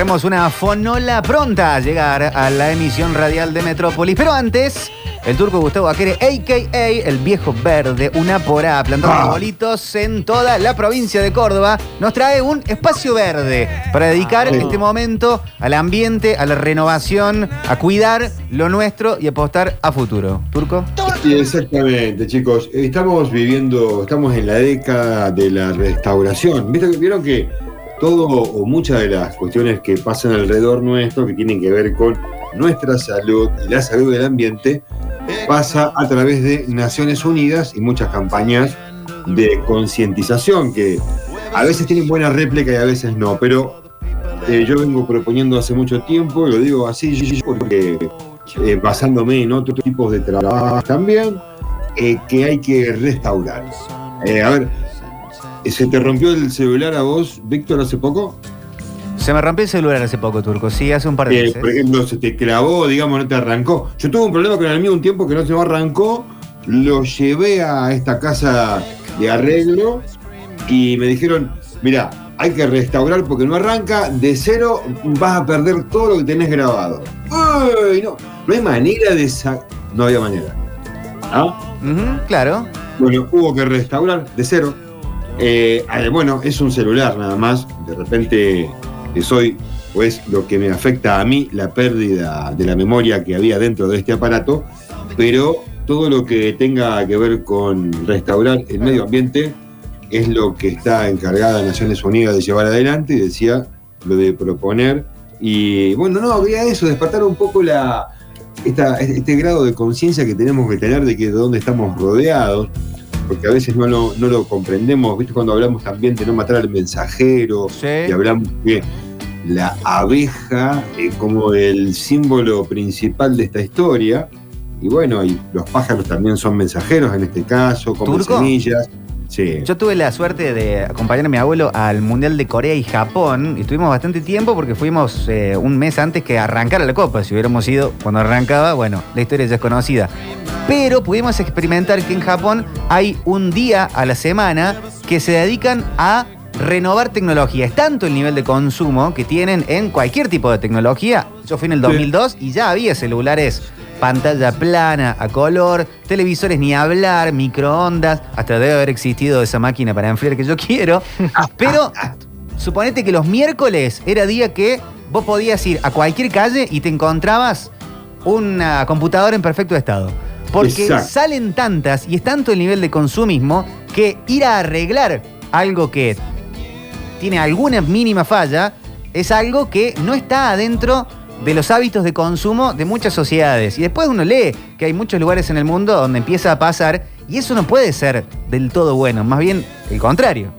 Tenemos una fonola pronta a llegar a la emisión radial de Metrópolis. Pero antes, el turco Gustavo Aquere, a.k.a. el viejo verde, una porá, plantando Ah. arbolitos en toda la provincia de Córdoba, nos trae un espacio verde para dedicar Sí. este momento al ambiente, a la renovación, a cuidar lo nuestro y apostar a futuro. ¿Turco? Sí, exactamente, chicos. Estamos viviendo, estamos en la década de la restauración. ¿Viste que- ¿Vieron que todo o muchas de las cuestiones que pasan alrededor nuestro, que tienen que ver con nuestra salud y la salud del ambiente, pasa a través de Naciones Unidas y muchas campañas de concientización que a veces tienen buena réplica y a veces no, pero eh, yo vengo proponiendo hace mucho tiempo, lo digo así porque eh, basándome en otros tipos de trabajo también, eh, que hay que restaurar. A ver, ¿se te rompió el celular a vos, Víctor, hace poco? Se me rompió el celular hace poco, Turco. Sí, hace un par de Eh, meses. por ejemplo, se te clavó, digamos, no te arrancó. Yo tuve un problema con el mío un tiempo que no se me arrancó, lo llevé a esta casa de arreglo y me dijeron, mira, hay que restaurar porque no arranca, de cero vas a perder todo lo que tenés grabado. Uy, no, no hay manera de... sa- No había manera. ¿Ah? Claro. Bueno, hubo que restaurar de cero. Eh, ah, bueno, es un celular nada más. De repente eh, soy, pues, lo que me afecta a mí, la pérdida de la memoria que había dentro de este aparato. Pero todo lo que tenga que ver con restaurar el medio ambiente es lo que está encargada Naciones Unidas de llevar adelante. Y decía lo de proponer. Y bueno, no, había eso, despertar un poco la, este grado de conciencia que tenemos que tener de que de dónde estamos rodeados, porque a veces no lo, no lo comprendemos, ¿viste? Cuando hablamos también de no matar al mensajero, Sí. y hablamos que la abeja es como el símbolo principal de esta historia, y bueno, y los pájaros también son mensajeros en este caso, como ¿Turco? semillas. Sí. Yo tuve la suerte de acompañar a mi abuelo al Mundial de Corea y Japón y tuvimos bastante tiempo porque fuimos eh, un mes antes que arrancara la Copa. Si hubiéramos ido cuando arrancaba, bueno, la historia ya es conocida. Pero pudimos experimentar que en Japón hay un día a la semana que se dedican a renovar tecnología. Es tanto el nivel de consumo que tienen en cualquier tipo de tecnología. Yo fui en el Sí. 2002 y ya había celulares pantalla plana, a color, televisores ni hablar, microondas, hasta debe haber existido esa máquina para enfriar que yo quiero. Pero suponete que los miércoles era día que vos podías ir a cualquier calle y te encontrabas una computadora en perfecto estado. Porque Exacto. salen tantas y es tanto el nivel de consumismo que ir a arreglar algo que tiene alguna mínima falla es algo que no está adentro de los hábitos de consumo de muchas sociedades. Y después uno lee que hay muchos lugares en el mundo donde empieza a pasar y eso no puede ser del todo bueno, más bien el contrario.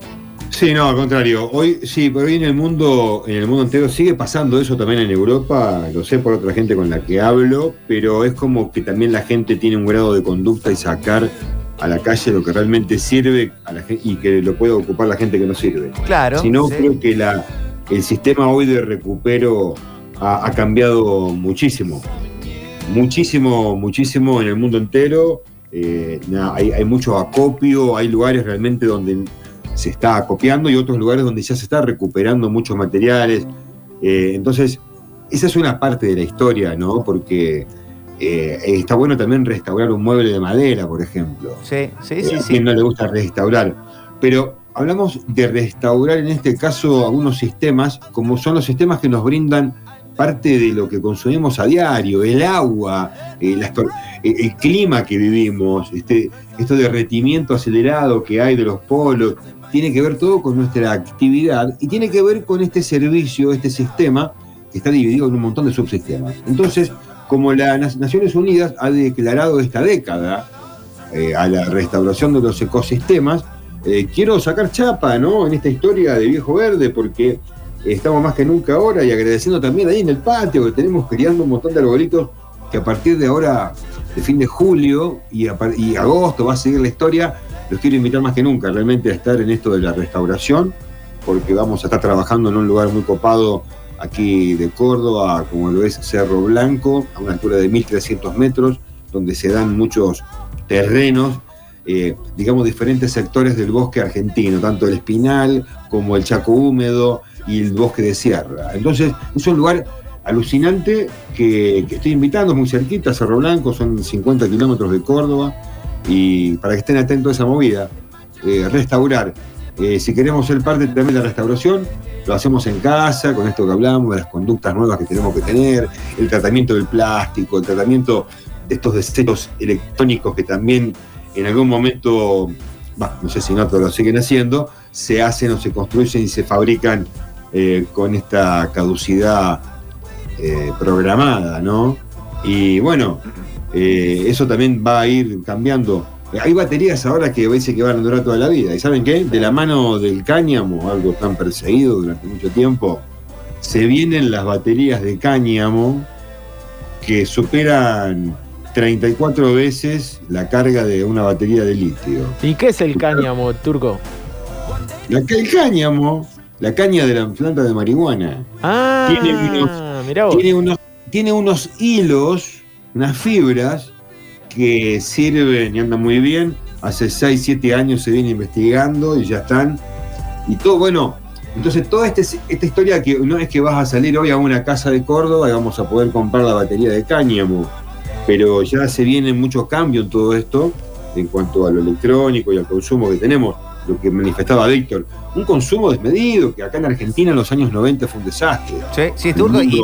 Sí, no, al contrario. Hoy, sí, pero hoy en el mundo, en el mundo entero sigue pasando eso también en Europa, lo sé por otra gente con la que hablo, pero es como que también la gente tiene un grado de conducta y sacar a la calle lo que realmente sirve a la gen- y que lo pueda ocupar la gente que no sirve. Claro. Si no, sí. creo que la, el sistema hoy de recupero ha, ha cambiado muchísimo. Muchísimo, muchísimo en el mundo entero. Eh, nada, hay, hay mucho acopio, hay lugares realmente donde se está acopiando y otros lugares donde ya se está recuperando muchos materiales. Eh, entonces, esa es una parte de la historia, ¿no? Porque eh, está bueno también restaurar un mueble de madera, por ejemplo. Sí, sí, sí, a sí. quien no le gusta restaurar. Pero hablamos de restaurar en este caso algunos sistemas, como son los sistemas que nos brindan parte de lo que consumimos a diario, el agua, eh, eh, el clima que vivimos, este, derretimiento acelerado que hay de los polos, tiene que ver todo con nuestra actividad y tiene que ver con este servicio, este sistema que está dividido en un montón de subsistemas. Entonces, como las Naciones Unidas ha declarado esta década eh, a la restauración de los ecosistemas, quiero sacar chapa ¿no? en esta historia de Viejo Verde porque estamos más que nunca ahora y agradeciendo también ahí en el patio que tenemos criando un montón de arbolitos que a partir de ahora, de fin de julio y, y agosto va a seguir la historia, los quiero invitar más que nunca realmente a estar en esto de la restauración porque vamos a estar trabajando en un lugar muy copado aquí de Córdoba, como lo es Cerro Blanco, a una altura de 1300 metros, donde se dan muchos terrenos eh, digamos, diferentes sectores del bosque argentino, tanto el espinal como el chaco húmedo y el bosque de sierra. Entonces, es un lugar alucinante que, estoy invitando muy cerquita, Cerro Blanco, son 50 kilómetros de Córdoba, y para que estén atentos a esa movida, eh, restaurar. Eh, si queremos ser parte también de la restauración, lo hacemos en casa, con esto que hablamos, de las conductas nuevas que tenemos que tener, el tratamiento del plástico, el tratamiento de estos desechos electrónicos que también en algún momento, no sé si no, pero lo siguen haciendo, se hacen o se construyen y se fabrican eh, con esta caducidad eh, programada, ¿no? Y bueno, eh, eso también va a ir cambiando. Hay baterías ahora que veces que van a durar toda la vida. ¿Y saben qué? De la mano del cáñamo, algo tan perseguido durante mucho tiempo, se vienen las baterías de cáñamo que superan 34 veces la carga de una batería de litio. ¿Y qué es el cáñamo, turco? el cáñamo, la caña de la planta de marihuana. Ah, tiene unos, tiene unos hilos, unas fibras que sirven y andan muy bien. Hace 6, 7 años se viene investigando y ya están. Y todo, bueno, entonces toda este, esta historia que no es que vas a salir hoy a una casa de Córdoba y vamos a poder comprar la batería de cáñamo, pero ya se viene mucho cambio en todo esto en cuanto a lo electrónico y al consumo que tenemos, lo que manifestaba Víctor, un consumo desmedido, que acá en Argentina en los años 90 fue un desastre. Sí, sí, y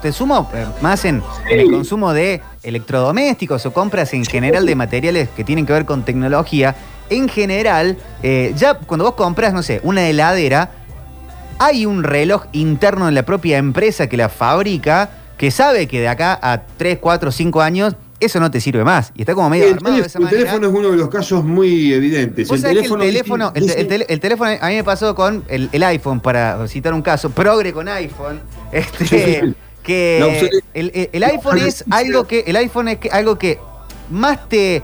te, sumo eh, más en, el consumo de electrodomésticos o compras en general de materiales que tienen que ver con tecnología. En general, eh, ya cuando vos compras, no sé, una heladera, hay un reloj interno en la propia empresa que la fabrica que sabe que de acá a 3, 4, 5 años eso no te sirve más. Y está como medio el, armado de esa el teléfono es uno de los casos muy evidentes. El teléfono, el teléfono, el, teléfono, a mí me pasó con el, iPhone, para citar un caso, progre con iPhone, este, que el, iPhone es algo que, el iPhone es algo que más te,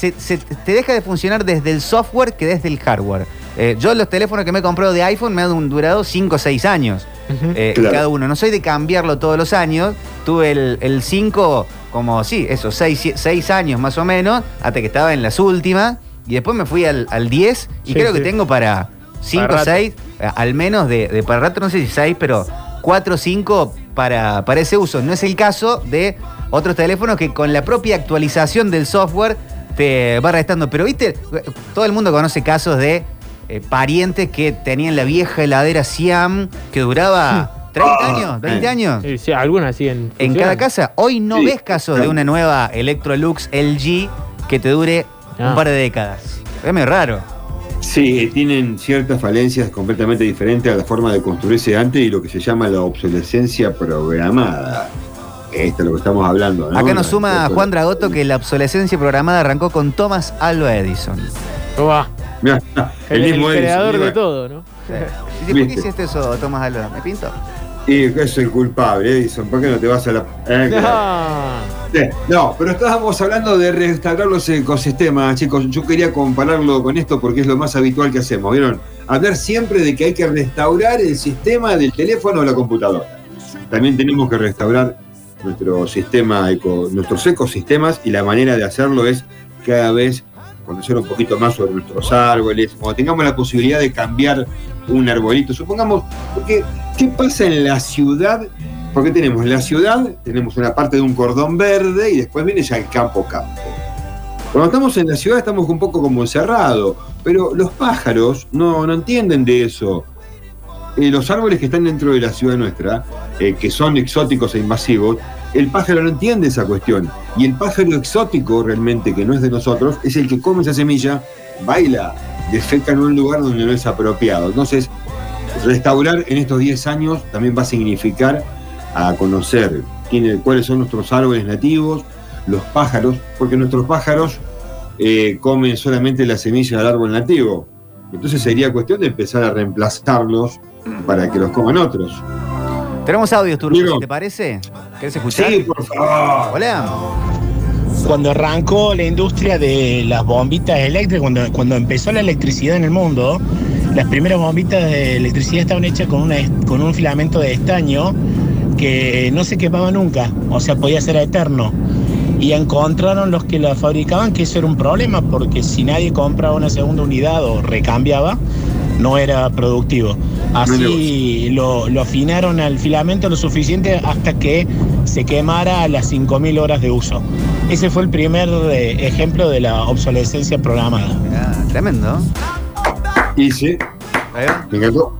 te deja de funcionar desde el software que desde el hardware. Eh, yo los teléfonos que me he comprado de iPhone me han durado 5 o 6 años eh, cada uno. No soy de cambiarlo todos los años. Tuve el 5 como, sí, eso, 6 años más o menos, hasta que estaba en las últimas. Y después me fui al 10 y creo que tengo para 5 o 6, al menos de, para rato, no sé si 6, pero 4 o 5 para, para ese uso. No es el caso de otros teléfonos que con la propia actualización del software te va restando. Pero viste, todo el mundo conoce casos de eh, parientes que tenían la vieja heladera Siam que duraba 30 ah, años, 20 años. Sí, sí algunas siguen. En cada casa. Hoy no ves casos de una nueva Electrolux LG que te dure un ah. par de décadas. Es muy raro. Sí, tienen ciertas falencias completamente diferentes a la forma de construirse antes y lo que se llama la obsolescencia programada. Esto es lo que estamos hablando. Acá nos suma Juan Dragoto que la obsolescencia programada arrancó con Thomas Alva Edison el, mismo creador de todo, ¿no? ¿Por qué hiciste eso, Tomás Alba? ¿Me pinto? Y que soy culpable, Edison. ¿Por qué no te vas a la.? Eh, no. pero estábamos hablando de restaurar los ecosistemas, chicos. Yo quería compararlo con esto porque es lo más habitual que hacemos. ¿Vieron? Hablar siempre de que hay que restaurar el sistema del teléfono o la computadora. También tenemos que restaurar nuestro sistema, nuestros ecosistemas y la manera de hacerlo es cada vez conocer un poquito más sobre nuestros árboles, cuando tengamos la posibilidad de cambiar un arbolito, supongamos, porque ¿qué pasa en la ciudad? Porque tenemos en la ciudad, tenemos una parte de un cordón verde y después viene ya el campo campo. Cuando estamos en la ciudad estamos un poco como encerrados, pero los pájaros no, no entienden de eso. Eh, los árboles que están dentro de la ciudad nuestra, eh, que son exóticos e invasivos, el pájaro no entiende esa cuestión. Y el pájaro exótico realmente, que no es de nosotros, es el que come esa semilla, baila, defeca en un lugar donde no es apropiado. Entonces, restaurar en estos 10 años también va a significar a conocer cuáles son nuestros árboles nativos, los pájaros, porque nuestros pájaros eh, comen solamente la semilla del árbol nativo. Entonces sería cuestión de empezar a reemplazarlos para que los coman otros. Tenemos audios, Turco, ¿te parece? ¿Querés escuchar? Sí, por favor. Hola. Cuando arrancó la industria de las bombitas eléctricas, cuando, cuando empezó la electricidad en el mundo, las primeras bombitas de electricidad estaban hechas con, una, con un filamento de estaño que no se quemaba nunca, o sea, podía ser eterno. y encontraron los que la fabricaban que eso era un problema porque si nadie compraba una segunda unidad o recambiaba, no era productivo. Así lo, afinaron al filamento lo suficiente hasta que se quemara a las 5.000 horas de uso. Ese fue el primer eh, ejemplo de la obsolescencia programada. Ah, tremendo. Y sí. Me encantó.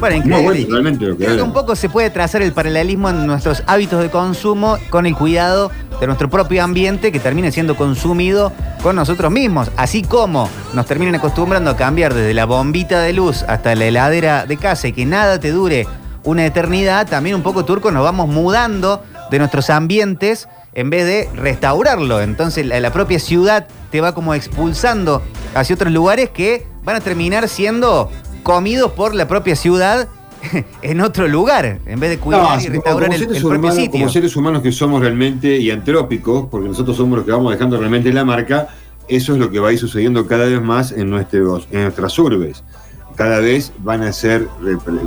Bueno, increíble. un poco se puede trazar el paralelismo en nuestros hábitos de consumo con el cuidado de nuestro propio ambiente que termine siendo consumido con nosotros mismos. Así como nos terminan acostumbrando a cambiar desde la bombita de luz hasta la heladera de casa y que nada te dure una eternidad, también un poco turco nos vamos mudando de nuestros ambientes en vez de restaurarlo. Entonces la, la propia ciudad te va como expulsando hacia otros lugares que van a terminar siendo comidos por la propia ciudad en otro lugar, en vez de cuidar y restaurar el, propio sitio. Como seres humanos que somos realmente y antrópicos, porque nosotros somos los que vamos dejando realmente la marca, eso es lo que va a ir sucediendo cada vez más en, nuestros, en nuestras urbes. Cada vez van a ser,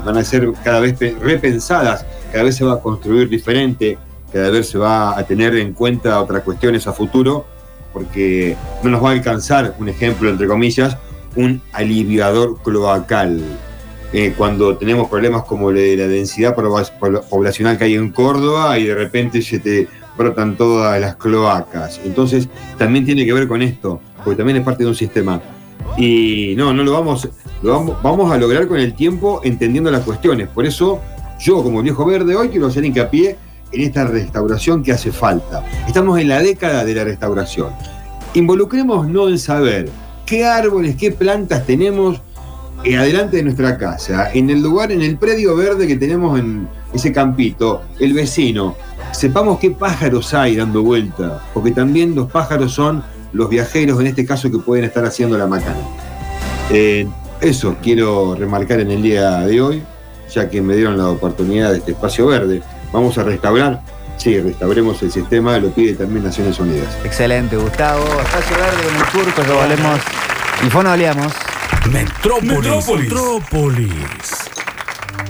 van a ser cada vez repensadas, cada vez se va a construir diferente, cada vez se va a tener en cuenta otras cuestiones a futuro, porque no nos va a alcanzar, un ejemplo entre comillas, un aliviador cloacal. Eh, cuando tenemos problemas como la densidad poblacional que hay en Córdoba y de repente se te brotan todas las cloacas. Entonces, también tiene que ver con esto, porque también es parte de un sistema. Y no, no lo vamos, lo vamos, vamos a lograr con el tiempo entendiendo las cuestiones. Por eso, yo como viejo verde hoy quiero hacer hincapié en esta restauración que hace falta. Estamos en la década de la restauración. Involucremos no en saber, qué árboles, qué plantas tenemos adelante de nuestra casa, en el lugar, en el predio verde que tenemos en ese campito, el vecino. Sepamos qué pájaros hay dando vuelta, porque también los pájaros son los viajeros, en este caso, que pueden estar haciendo la macana. Eh, eso quiero remarcar en el día de hoy, ya que me dieron la oportunidad de este espacio verde. Vamos a restaurar Sí, restauremos el sistema, lo pide también Naciones Unidas. Excelente, Gustavo. Espacio Verde con el turco, lo valemos. Y fono oleamos. Metrópolis. Metrópolis.